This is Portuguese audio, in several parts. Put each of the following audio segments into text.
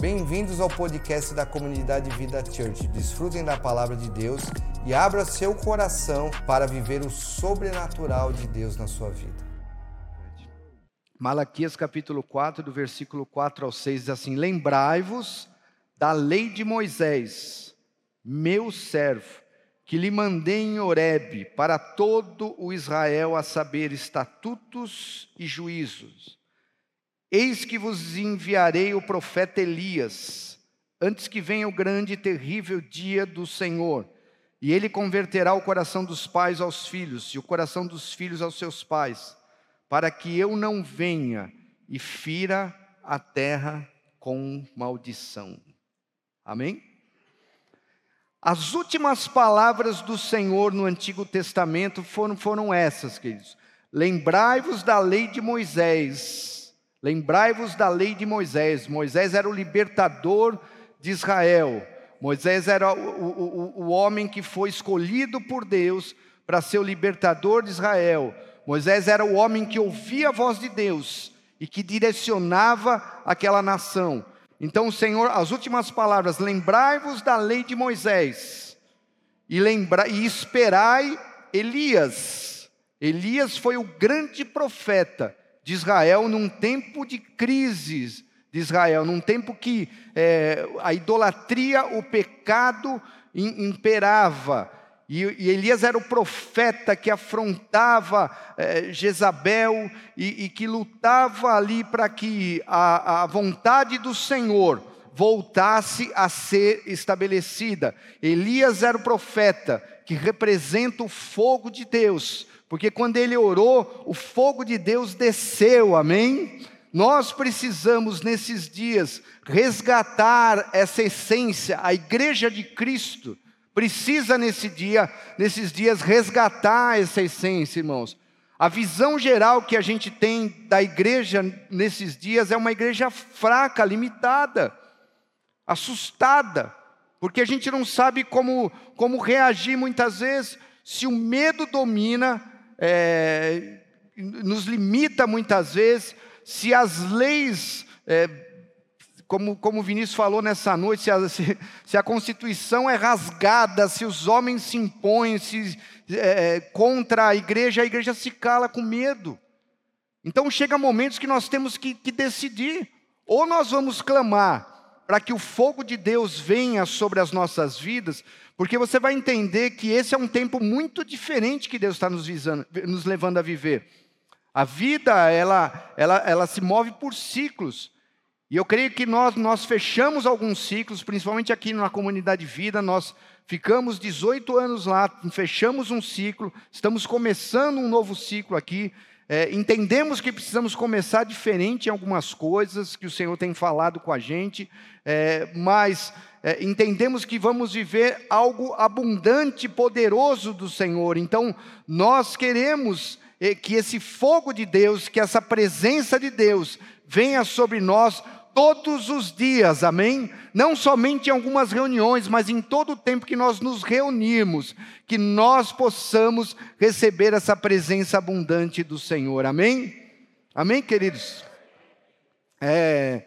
Bem-vindos ao podcast da comunidade Vida Church. Desfrutem da palavra de Deus e abra seu coração para viver o sobrenatural de Deus na sua vida. Malaquias capítulo 4, do versículo 4 ao 6 diz assim: Lembrai-vos da lei de Moisés, meu servo, que lhe mandei em Horebe para todo o Israel a saber estatutos e juízos. Eis que vos enviarei o profeta Elias, antes que venha o grande e terrível dia do Senhor. E ele converterá o coração dos pais aos filhos, e o coração dos filhos aos seus pais, para que eu não venha e fira a terra com maldição. Amém? As últimas palavras do Senhor no Antigo Testamento foram, foram essas, queridos. Lembrai-vos da lei de Moisés Lembrai-vos da lei de Moisés. Moisés era o libertador de Israel. Moisés era o, o, o homem que foi escolhido por Deus para ser o libertador de Israel. Moisés era o homem que ouvia a voz de Deus e que direcionava aquela nação. Então o Senhor, as últimas palavras, lembrai-vos da lei de Moisés e, lembra, e esperai Elias. Elias foi o grande profeta de Israel num tempo de crises de Israel, num tempo que é, a idolatria, o pecado imperava. E, Elias era o profeta que afrontava é, Jezabel e, que lutava ali para que a vontade do Senhor voltasse a ser estabelecida. Elias era o profeta que representa o fogo de Deus porque quando ele orou, o fogo de Deus desceu, amém? Nós precisamos nesses dias resgatar essa essência, a igreja de Cristo precisa nesse dia, nesses dias resgatar essa essência, irmãos. A visão geral que a gente tem da igreja nesses dias é uma igreja fraca, limitada, assustada, porque a gente não sabe como, como reagir muitas vezes. Se o medo domina, é, nos limita muitas vezes, se as leis, é, como, como o Vinícius falou nessa noite, se a, se, se a Constituição é rasgada, se os homens se impõem se, é, contra a igreja, a igreja se cala com medo. Então chega momentos que nós temos que, que decidir, ou nós vamos clamar para que o fogo de Deus venha sobre as nossas vidas, porque você vai entender que esse é um tempo muito diferente que Deus está nos, visando, nos levando a viver. A vida, ela, ela, ela se move por ciclos. E eu creio que nós, nós fechamos alguns ciclos, principalmente aqui na comunidade vida, nós ficamos 18 anos lá, fechamos um ciclo, estamos começando um novo ciclo aqui. É, entendemos que precisamos começar diferente em algumas coisas que o Senhor tem falado com a gente, é, mas é, entendemos que vamos viver algo abundante, poderoso do Senhor. Então, nós queremos é, que esse fogo de Deus, que essa presença de Deus venha sobre nós todos os dias, amém? Não somente em algumas reuniões, mas em todo o tempo que nós nos reunirmos, que nós possamos receber essa presença abundante do Senhor, amém? Amém, queridos? É,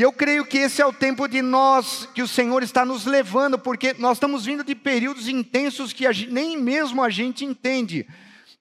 e eu creio que esse é o tempo de nós, que o Senhor está nos levando, porque nós estamos vindo de períodos intensos que gente, nem mesmo a gente entende.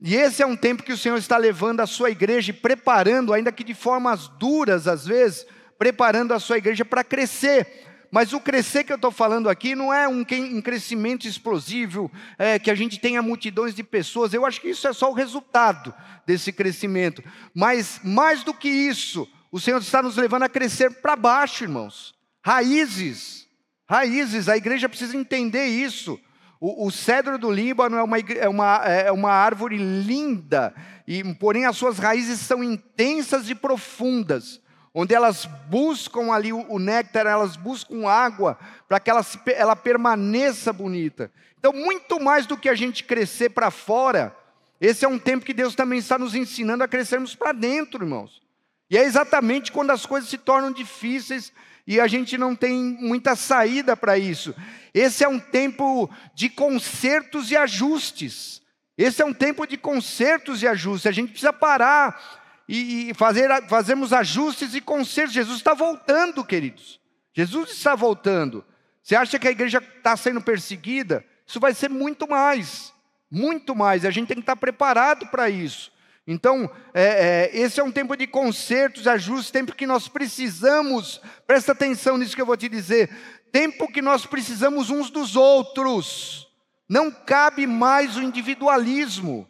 E esse é um tempo que o Senhor está levando a sua igreja e preparando, ainda que de formas duras às vezes, preparando a sua igreja para crescer. Mas o crescer que eu estou falando aqui não é um, um crescimento explosivo, é, que a gente tenha multidões de pessoas. Eu acho que isso é só o resultado desse crescimento. Mas mais do que isso, o Senhor está nos levando a crescer para baixo, irmãos. Raízes, raízes, a igreja precisa entender isso. O, o cedro do Líbano é uma, é, uma, é uma árvore linda, e, porém as suas raízes são intensas e profundas, onde elas buscam ali o, o néctar, elas buscam água, para que ela, ela permaneça bonita. Então, muito mais do que a gente crescer para fora, esse é um tempo que Deus também está nos ensinando a crescermos para dentro, irmãos. E é exatamente quando as coisas se tornam difíceis e a gente não tem muita saída para isso. Esse é um tempo de consertos e ajustes. Esse é um tempo de consertos e ajustes. A gente precisa parar e, fazer, fazermos ajustes e consertos. Jesus está voltando, queridos. Jesus está voltando. Você acha que a igreja está sendo perseguida? Isso vai ser muito mais, muito mais. A gente tem que estar preparado para isso. Então, é, é, esse é um tempo de consertos, ajustes, tempo que nós precisamos, presta atenção nisso que eu vou te dizer, tempo que nós precisamos uns dos outros. Não cabe mais o individualismo,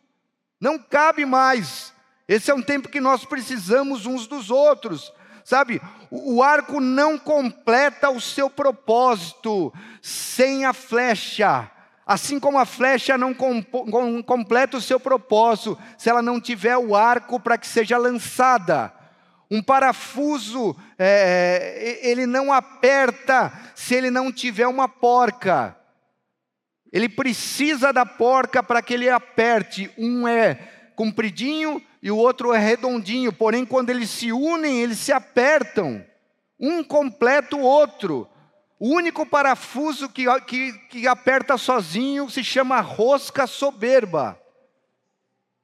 não cabe mais. Esse é um tempo que nós precisamos uns dos outros. Sabe, o arco não completa o seu propósito sem a flecha. Assim como a flecha não completa o seu propósito se ela não tiver o arco para que seja lançada. Um parafuso, é, ele não aperta se ele não tiver uma porca. Ele precisa da porca para que ele aperte. Um é compridinho e o outro é redondinho, porém, quando eles se unem, eles se apertam. Um completa o outro. O único parafuso que, que, que aperta sozinho se chama rosca soberba.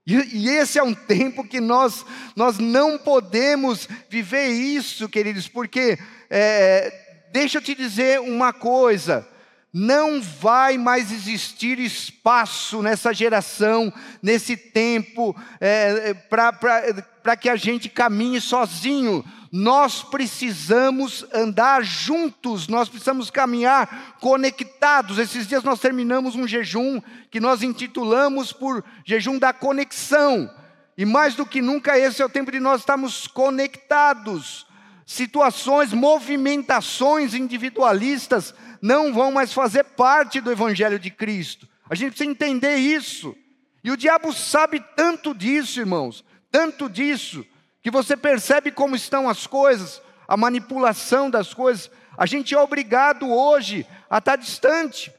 E, e, esse é um tempo que nós, nós não podemos viver isso, queridos, porque, é, deixa eu te dizer uma coisa: não vai mais existir espaço nessa geração, nesse tempo, é, para que a gente caminhe sozinho nós precisamos andar juntos, nós precisamos caminhar conectados. Esses dias nós terminamos um jejum que nós intitulamos por jejum da conexão. E mais do que nunca, esse é o tempo de nós estarmos conectados. Situações, movimentações individualistas não vão mais fazer parte do Evangelho de Cristo. A gente precisa entender isso. E o diabo sabe tanto disso, irmãos, tanto disso que você percebe como estão as coisas, a manipulação das coisas. A gente é obrigado hoje a estar distante.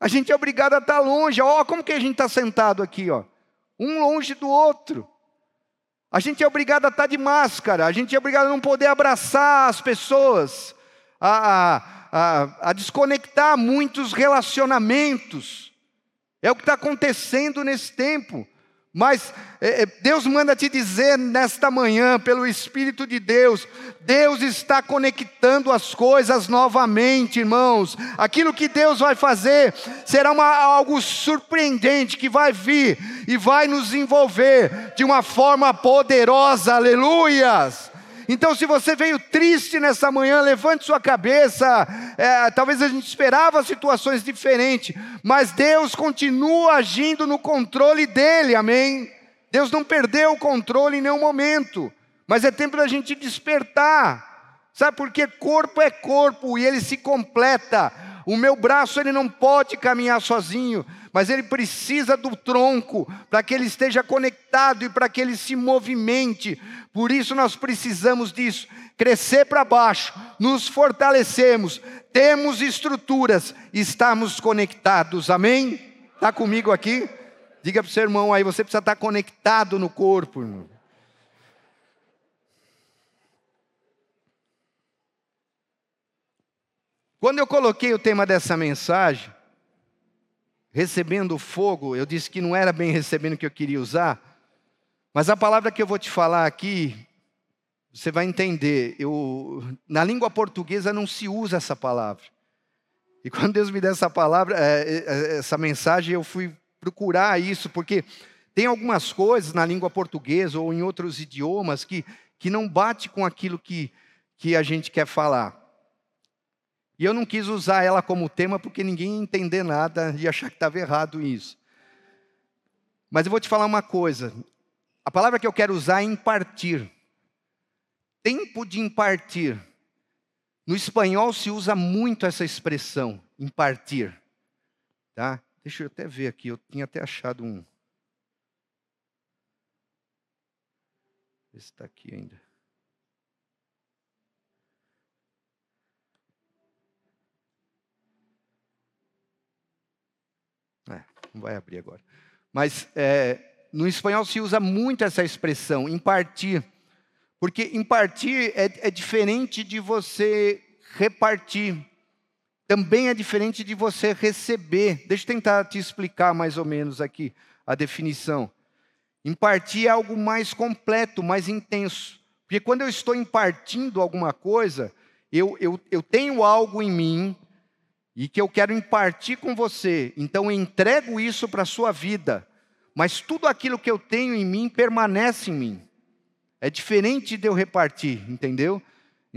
A gente é obrigado a estar longe. Ó, como que a gente está sentado aqui, ó? Um longe do outro. A gente é obrigado a estar de máscara. A gente é obrigado a não poder abraçar as pessoas, a, a, a desconectar muitos relacionamentos. É o que está acontecendo nesse tempo. Mas é, é, Deus manda te dizer nesta manhã, pelo Espírito de Deus, Deus está conectando as coisas novamente, irmãos. Aquilo que Deus vai fazer será uma, algo surpreendente que vai vir e vai nos envolver de uma forma poderosa, aleluias. Então, se você veio triste nessa manhã, levante sua cabeça. É, talvez a gente esperava situações diferentes, mas Deus continua agindo no controle dele, amém? Deus não perdeu o controle em nenhum momento, mas é tempo da gente despertar. Sabe por quê? Corpo é corpo e ele se completa. O meu braço ele não pode caminhar sozinho, mas ele precisa do tronco para que ele esteja conectado e para que ele se movimente. Por isso nós precisamos disso, crescer para baixo, nos fortalecemos, temos estruturas, estamos conectados. Amém? Está comigo aqui? Diga para o seu irmão aí, você precisa estar conectado no corpo, irmão. Quando eu coloquei o tema dessa mensagem, recebendo fogo, eu disse que não era bem recebendo o que eu queria usar, mas a palavra que eu vou te falar aqui, você vai entender. Eu, na língua portuguesa não se usa essa palavra. E quando Deus me deu essa palavra, é, é, é, essa mensagem, eu fui procurar isso, porque tem algumas coisas na língua portuguesa ou em outros idiomas que, que não bate com aquilo que, que a gente quer falar. E eu não quis usar ela como tema porque ninguém ia entender nada e achar que estava errado isso. Mas eu vou te falar uma coisa. A palavra que eu quero usar é impartir. Tempo de impartir. No espanhol se usa muito essa expressão, impartir. Tá? Deixa eu até ver aqui, eu tinha até achado um. Esse está aqui ainda. É, não vai abrir agora. Mas é, no espanhol se usa muito essa expressão, impartir. Porque impartir é, é diferente de você repartir. Também é diferente de você receber. Deixa eu tentar te explicar mais ou menos aqui a definição. Impartir é algo mais completo, mais intenso. Porque quando eu estou impartindo alguma coisa, eu, eu, eu tenho algo em mim e que eu quero impartir com você. Então entrego isso para a sua vida. Mas tudo aquilo que eu tenho em mim permanece em mim. É diferente de eu repartir, entendeu?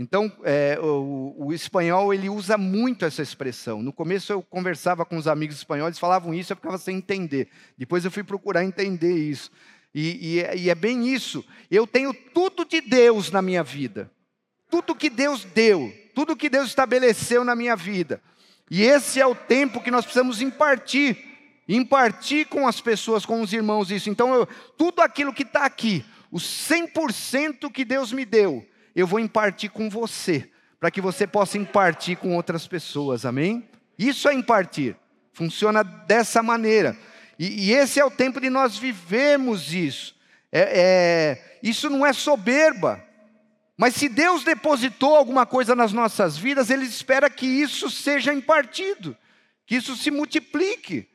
Então, é, o, o, espanhol ele usa muito essa expressão. No começo eu conversava com os amigos espanhóis, falavam isso, eu ficava sem entender. Depois eu fui procurar entender isso. E, e, é, e é bem isso. Eu tenho tudo de Deus na minha vida. Tudo que Deus deu, tudo que Deus estabeleceu na minha vida. E esse é o tempo que nós precisamos impartir, impartir com as pessoas, com os irmãos isso. Então, eu, tudo aquilo que está aqui, o 100% que Deus me deu, eu vou impartir com você, para que você possa impartir com outras pessoas, amém? Isso é impartir, funciona dessa maneira. E, e esse é o tempo de nós vivemos isso. É, é, isso não é soberba, mas se Deus depositou alguma coisa nas nossas vidas, Ele espera que isso seja impartido, que isso se multiplique.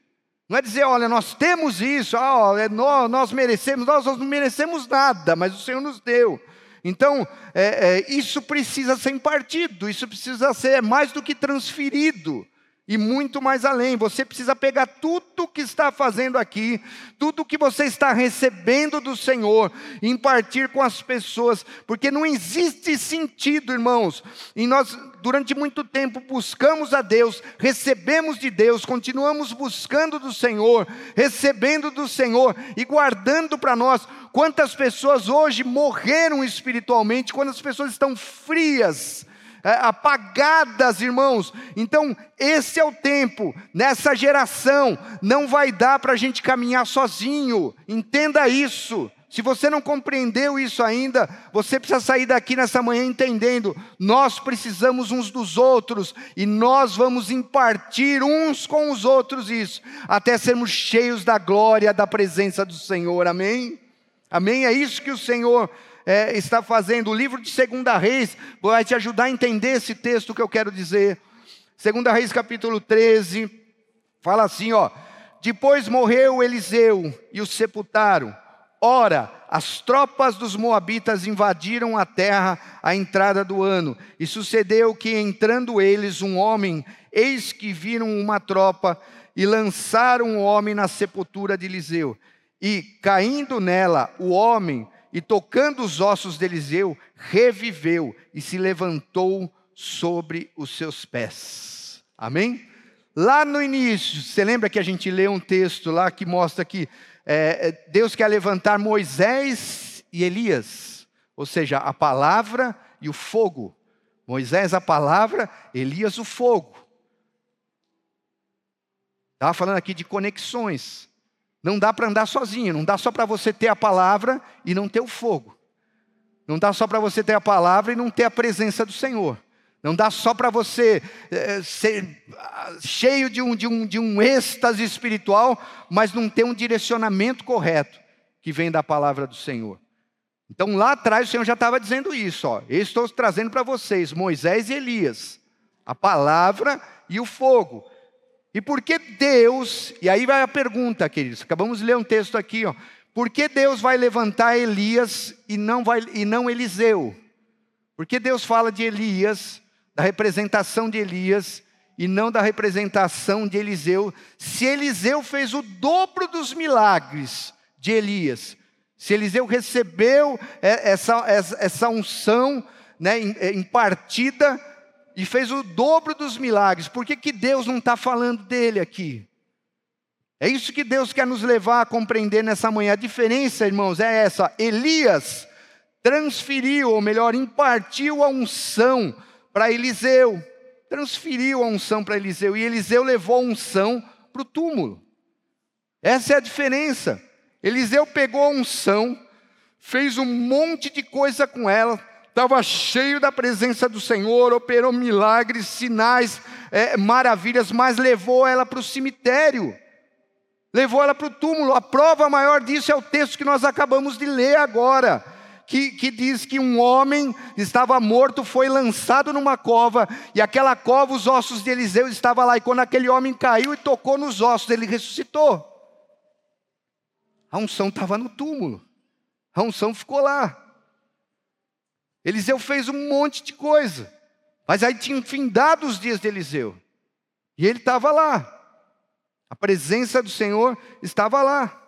Não é dizer, olha, nós temos isso, ah, nós, nós merecemos, nós, nós não merecemos nada, mas o Senhor nos deu. Então, é, é, isso precisa ser impartido, isso precisa ser mais do que transferido e muito mais além. Você precisa pegar tudo que está fazendo aqui, tudo que você está recebendo do Senhor, e impartir com as pessoas, porque não existe sentido, irmãos, e nós durante muito tempo buscamos a Deus, recebemos de Deus, continuamos buscando do Senhor, recebendo do Senhor e guardando para nós. Quantas pessoas hoje morreram espiritualmente, quantas pessoas estão frias, apagadas, irmãos. Então, esse é o tempo, nessa geração, não vai dar para a gente caminhar sozinho, entenda isso. Se você não compreendeu isso ainda, você precisa sair daqui nessa manhã entendendo: nós precisamos uns dos outros e nós vamos impartir uns com os outros isso, até sermos cheios da glória da presença do Senhor. Amém? Amém? É isso que o Senhor é, está fazendo. O livro de Segunda Reis vai te ajudar a entender esse texto que eu quero dizer. Segunda Reis capítulo 13, fala assim, ó. Depois morreu Eliseu e o sepultaram. Ora, as tropas dos moabitas invadiram a terra à entrada do ano, e sucedeu que entrando eles um homem, eis que viram uma tropa e lançaram o homem na sepultura de Eliseu. E caindo nela, o homem e tocando os ossos de Eliseu, reviveu e se levantou sobre os seus pés. Amém? Lá no início, você lembra que a gente lê um texto lá que mostra que é, é, Deus quer levantar Moisés e Elias, ou seja, a palavra e o fogo. Moisés a palavra, Elias o fogo. Estava falando aqui de conexões. Não dá para andar sozinho, não dá só para você ter a palavra e não ter o fogo. Não dá só para você ter a palavra e não ter a presença do Senhor. Não dá só para você é, ser ah, cheio de um, de, um, de um êxtase espiritual, mas não ter um direcionamento correto que vem da palavra do Senhor. Então lá atrás o Senhor já estava dizendo isso, ó. Eu estou trazendo para vocês Moisés e Elias, a palavra e o fogo. E por que Deus, e aí vai a pergunta, queridos, acabamos de ler um texto aqui, ó. Por que Deus vai levantar Elias e não, vai, e não Eliseu? Por que Deus fala de Elias, da representação de Elias, e não da representação de Eliseu, se Eliseu fez o dobro dos milagres de Elias? Se Eliseu recebeu essa, essa unção né, impartida e fez o dobro dos milagres. Por que, que Deus não está falando dele aqui? É isso que Deus quer nos levar a compreender nessa manhã. A diferença, irmãos, é essa: Elias transferiu, ou melhor, impartiu a unção para Eliseu. Transferiu a unção para Eliseu, e Eliseu levou a unção para o túmulo. Essa é a diferença. Eliseu pegou a unção, fez um monte de coisa com ela, estava cheio da presença do Senhor, operou milagres, sinais, é, maravilhas, mas levou ela para o cemitério, levou ela para o túmulo. A prova maior disso é o texto que nós acabamos de ler agora. Que, que, diz que um homem estava morto, foi lançado numa cova, e aquela cova, os ossos de Eliseu estavam lá, e quando aquele homem caiu e tocou nos ossos, ele ressuscitou. A unção estava no túmulo. A unção ficou lá. Eliseu fez um monte de coisa. Mas aí tinham findado os dias de Eliseu. E ele estava lá. A presença do Senhor estava lá.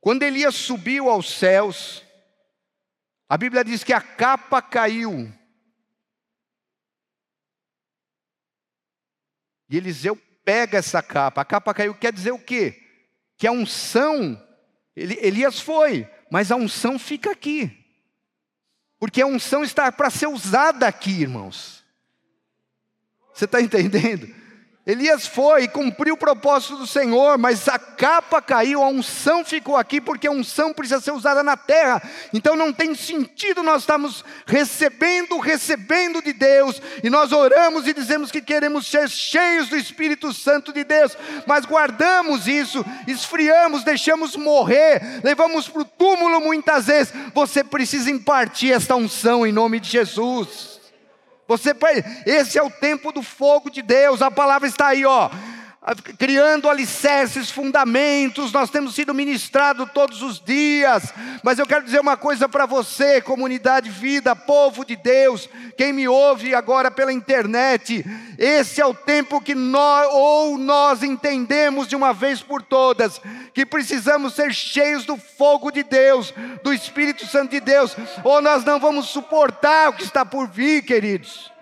Quando Elias subiu aos céus, a Bíblia diz que a capa caiu. E Eliseu pega essa capa. A capa caiu, quer dizer o quê? Que a unção, Elias foi, mas a unção fica aqui. Porque a unção está para ser usada aqui, irmãos. Você está entendendo? Elias foi e cumpriu o propósito do Senhor, mas a capa caiu, a unção ficou aqui, porque a unção precisa ser usada na terra. Então não tem sentido nós estarmos recebendo, recebendo de Deus, e nós oramos e dizemos que queremos ser cheios do Espírito Santo de Deus, mas guardamos isso, esfriamos, deixamos morrer, levamos para o túmulo muitas vezes. Você precisa impartir esta unção em nome de Jesus. Você, esse é o tempo do fogo de Deus. A palavra está aí, ó. Criando alicerces, fundamentos, nós temos sido ministrados todos os dias, mas eu quero dizer uma coisa para você, comunidade vida, povo de Deus, quem me ouve agora pela internet, esse é o tempo que nós, ou nós entendemos de uma vez por todas, que precisamos ser cheios do fogo de Deus, do Espírito Santo de Deus, ou nós não vamos suportar o que está por vir, queridos.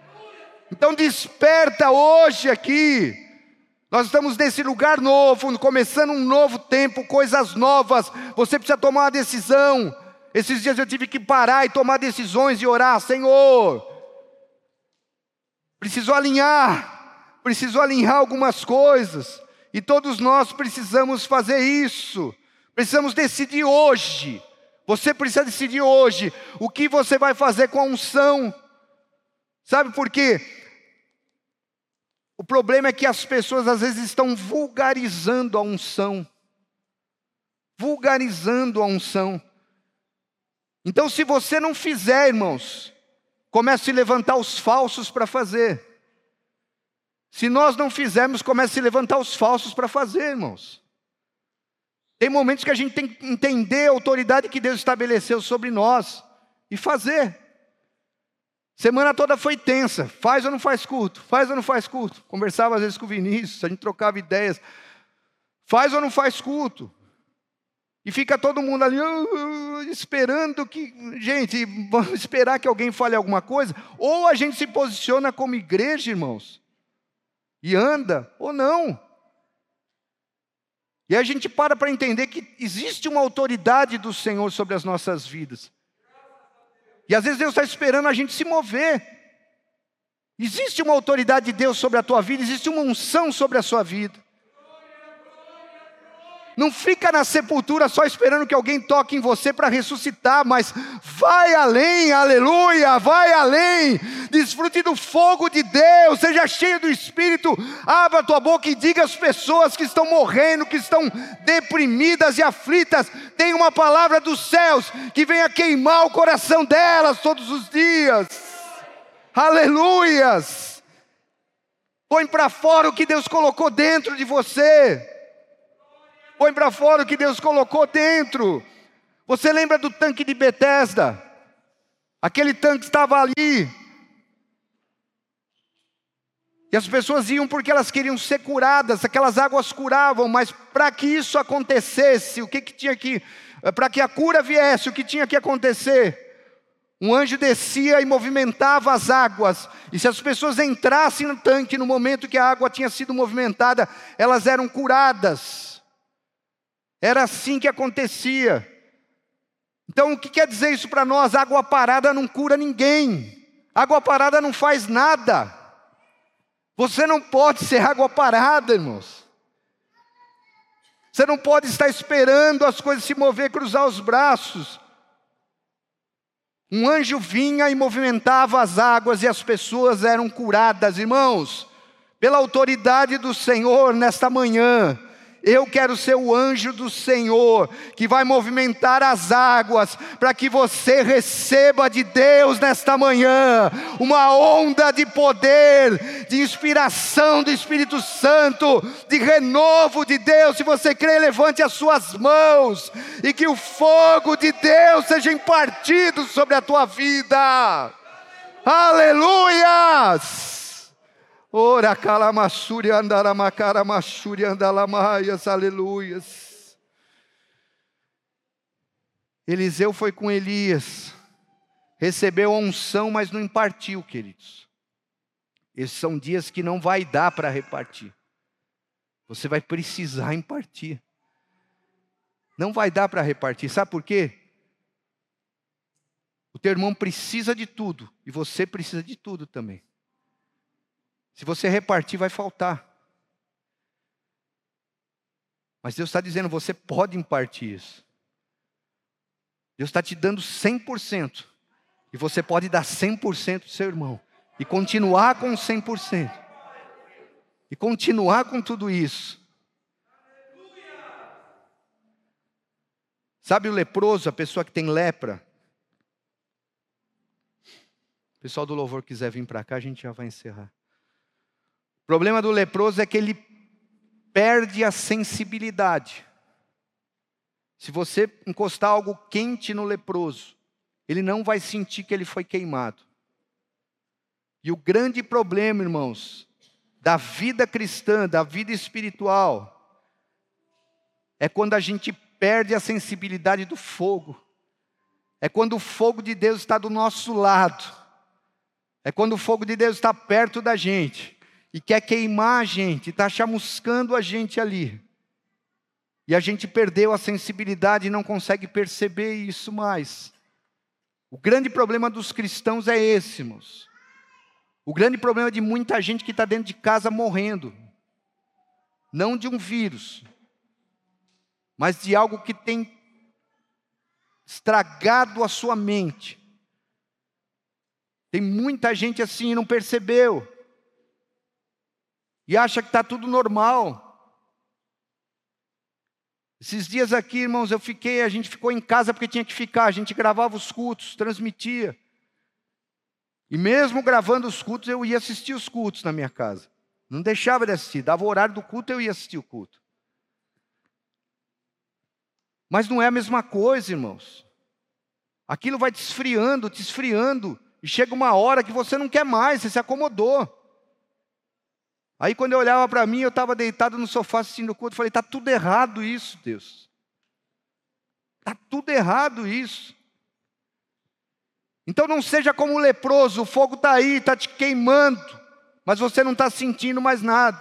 Então desperta hoje aqui, nós estamos nesse lugar novo, começando um novo tempo, coisas novas. Você precisa tomar uma decisão. Esses dias eu tive que parar e tomar decisões e orar, Senhor. Preciso alinhar, preciso alinhar algumas coisas. E todos nós precisamos fazer isso. Precisamos decidir hoje. Você precisa decidir hoje o que você vai fazer com a unção. Sabe por quê? O problema é que as pessoas às vezes estão vulgarizando a unção. Vulgarizando a unção. Então, se você não fizer, irmãos, comece a levantar os falsos para fazer. Se nós não fizermos, comece a levantar os falsos para fazer, irmãos. Tem momentos que a gente tem que entender a autoridade que Deus estabeleceu sobre nós e fazer. Semana toda foi tensa. Faz ou não faz culto? Faz ou não faz culto? Conversava às vezes com o Vinícius, a gente trocava ideias. Faz ou não faz culto? E fica todo mundo ali uh, uh, esperando que, gente, vamos esperar que alguém fale alguma coisa, ou a gente se posiciona como igreja, irmãos, e anda, ou não. E a gente para para entender que existe uma autoridade do Senhor sobre as nossas vidas. E às vezes Deus está esperando a gente se mover. Existe uma autoridade de Deus sobre a tua vida, existe uma unção sobre a sua vida. Não fica na sepultura só esperando que alguém toque em você para ressuscitar, mas vai além, aleluia, vai além. Desfrute do fogo de Deus, seja cheio do Espírito. Abra a tua boca e diga às pessoas que estão morrendo, que estão deprimidas e aflitas: tem uma palavra dos céus que venha queimar o coração delas todos os dias. Aleluias. Põe para fora o que Deus colocou dentro de você. Põe para fora o que Deus colocou dentro. Você lembra do tanque de Betesda? Aquele tanque estava ali. E as pessoas iam porque elas queriam ser curadas, aquelas águas curavam, mas para que isso acontecesse, o que, que tinha que, para que a cura viesse, o que tinha que acontecer? Um anjo descia e movimentava as águas, e se as pessoas entrassem no tanque no momento que a água tinha sido movimentada, elas eram curadas. Era assim que acontecia. Então, o que quer dizer isso para nós? Água parada não cura ninguém, água parada não faz nada. Você não pode ser água parada, irmãos. Você não pode estar esperando as coisas se mover, cruzar os braços. Um anjo vinha e movimentava as águas e as pessoas eram curadas, irmãos, pela autoridade do Senhor nesta manhã. Eu quero ser o anjo do Senhor, que vai movimentar as águas, para que você receba de Deus nesta manhã uma onda de poder, de inspiração do Espírito Santo, de renovo de Deus. Se você crê, levante as suas mãos e que o fogo de Deus seja impartido sobre a tua vida. Aleluias! Ora calamassuri andaramacara massuri andalamaias, aleluias. Eliseu foi com Elias, recebeu a unção, mas não impartiu, queridos. Esses são dias que não vai dar para repartir. Você vai precisar impartir. Não vai dar para repartir. Sabe por quê? O teu irmão precisa de tudo e você precisa de tudo também. Se você repartir, vai faltar. Mas Deus está dizendo: você pode impartir isso. Deus está te dando 100%. E você pode dar 100% para seu irmão. E continuar com 100%. E continuar com tudo isso. Sabe o leproso, a pessoa que tem lepra? O pessoal do louvor quiser vir para cá, a gente já vai encerrar. Problema do leproso é que ele perde a sensibilidade. Se você encostar algo quente no leproso, ele não vai sentir que ele foi queimado. E o grande problema, irmãos, da vida cristã, da vida espiritual, é quando a gente perde a sensibilidade do fogo. É quando o fogo de Deus está do nosso lado. É quando o fogo de Deus está perto da gente e quer queimar a gente, está chamuscando a gente ali. E a gente perdeu a sensibilidade e não consegue perceber isso mais. O grande problema dos cristãos é esse, irmãos. O grande problema de muita gente que está dentro de casa morrendo. Não de um vírus, mas de algo que tem estragado a sua mente. Tem muita gente assim e não percebeu e acha que está tudo normal. Esses dias aqui, irmãos, eu fiquei, a gente ficou em casa porque tinha que ficar, a gente gravava os cultos, transmitia. E mesmo gravando os cultos, eu ia assistir os cultos na minha casa. Não deixava de assistir, dava o horário do culto, eu ia assistir o culto. Mas não é a mesma coisa, irmãos. Aquilo vai te esfriando, te esfriando, e chega uma hora que você não quer mais, você se acomodou. Aí quando eu olhava para mim, eu estava deitado no sofá assistindo o culto, falei, está tudo errado isso, Deus. Está tudo errado isso. Então não seja como o leproso, o fogo está aí, está te queimando, mas você não está sentindo mais nada.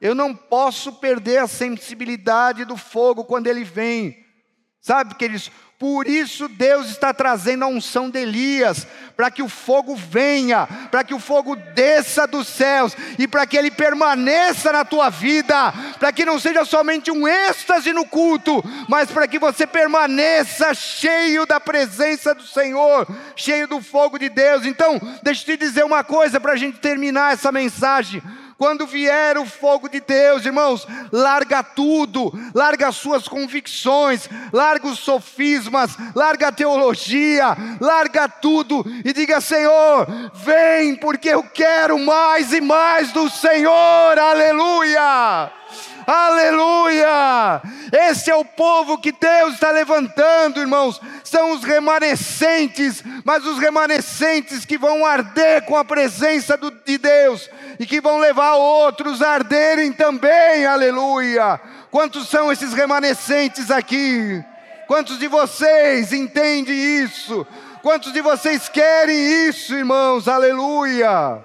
Eu não posso perder a sensibilidade do fogo quando ele vem. Sabe, queridos, por isso Deus está trazendo a unção de Elias, para que o fogo venha, para que o fogo desça dos céus e para que ele permaneça na tua vida, para que não seja somente um êxtase no culto, mas para que você permaneça cheio da presença do Senhor, cheio do fogo de Deus. Então, deixa eu te dizer uma coisa para a gente terminar essa mensagem. Quando vier o fogo de Deus, irmãos, larga tudo, larga as suas convicções, larga os sofismas, larga a teologia, larga tudo e diga: Senhor, vem, porque eu quero mais e mais do Senhor, aleluia. Aleluia! Esse é o povo que Deus está levantando, irmãos. São os remanescentes, mas os remanescentes que vão arder com a presença do, de Deus e que vão levar outros a arderem também. Aleluia! Quantos são esses remanescentes aqui? Quantos de vocês entendem isso? Quantos de vocês querem isso, irmãos? Aleluia!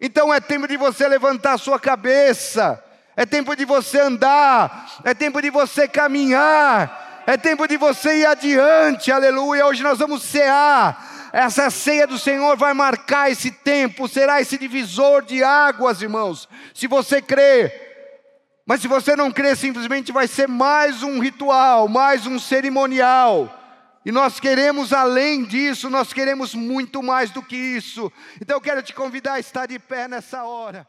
Então é tempo de você levantar a sua cabeça é tempo de você andar, é tempo de você caminhar, é tempo de você ir adiante, aleluia. Hoje nós vamos cear, essa ceia do Senhor vai marcar esse tempo, será esse divisor de águas, irmãos, se você crê. Mas se você não crê, simplesmente vai ser mais um ritual, mais um cerimonial. E nós queremos além disso, nós queremos muito mais do que isso. Então eu quero te convidar a estar de pé nessa hora.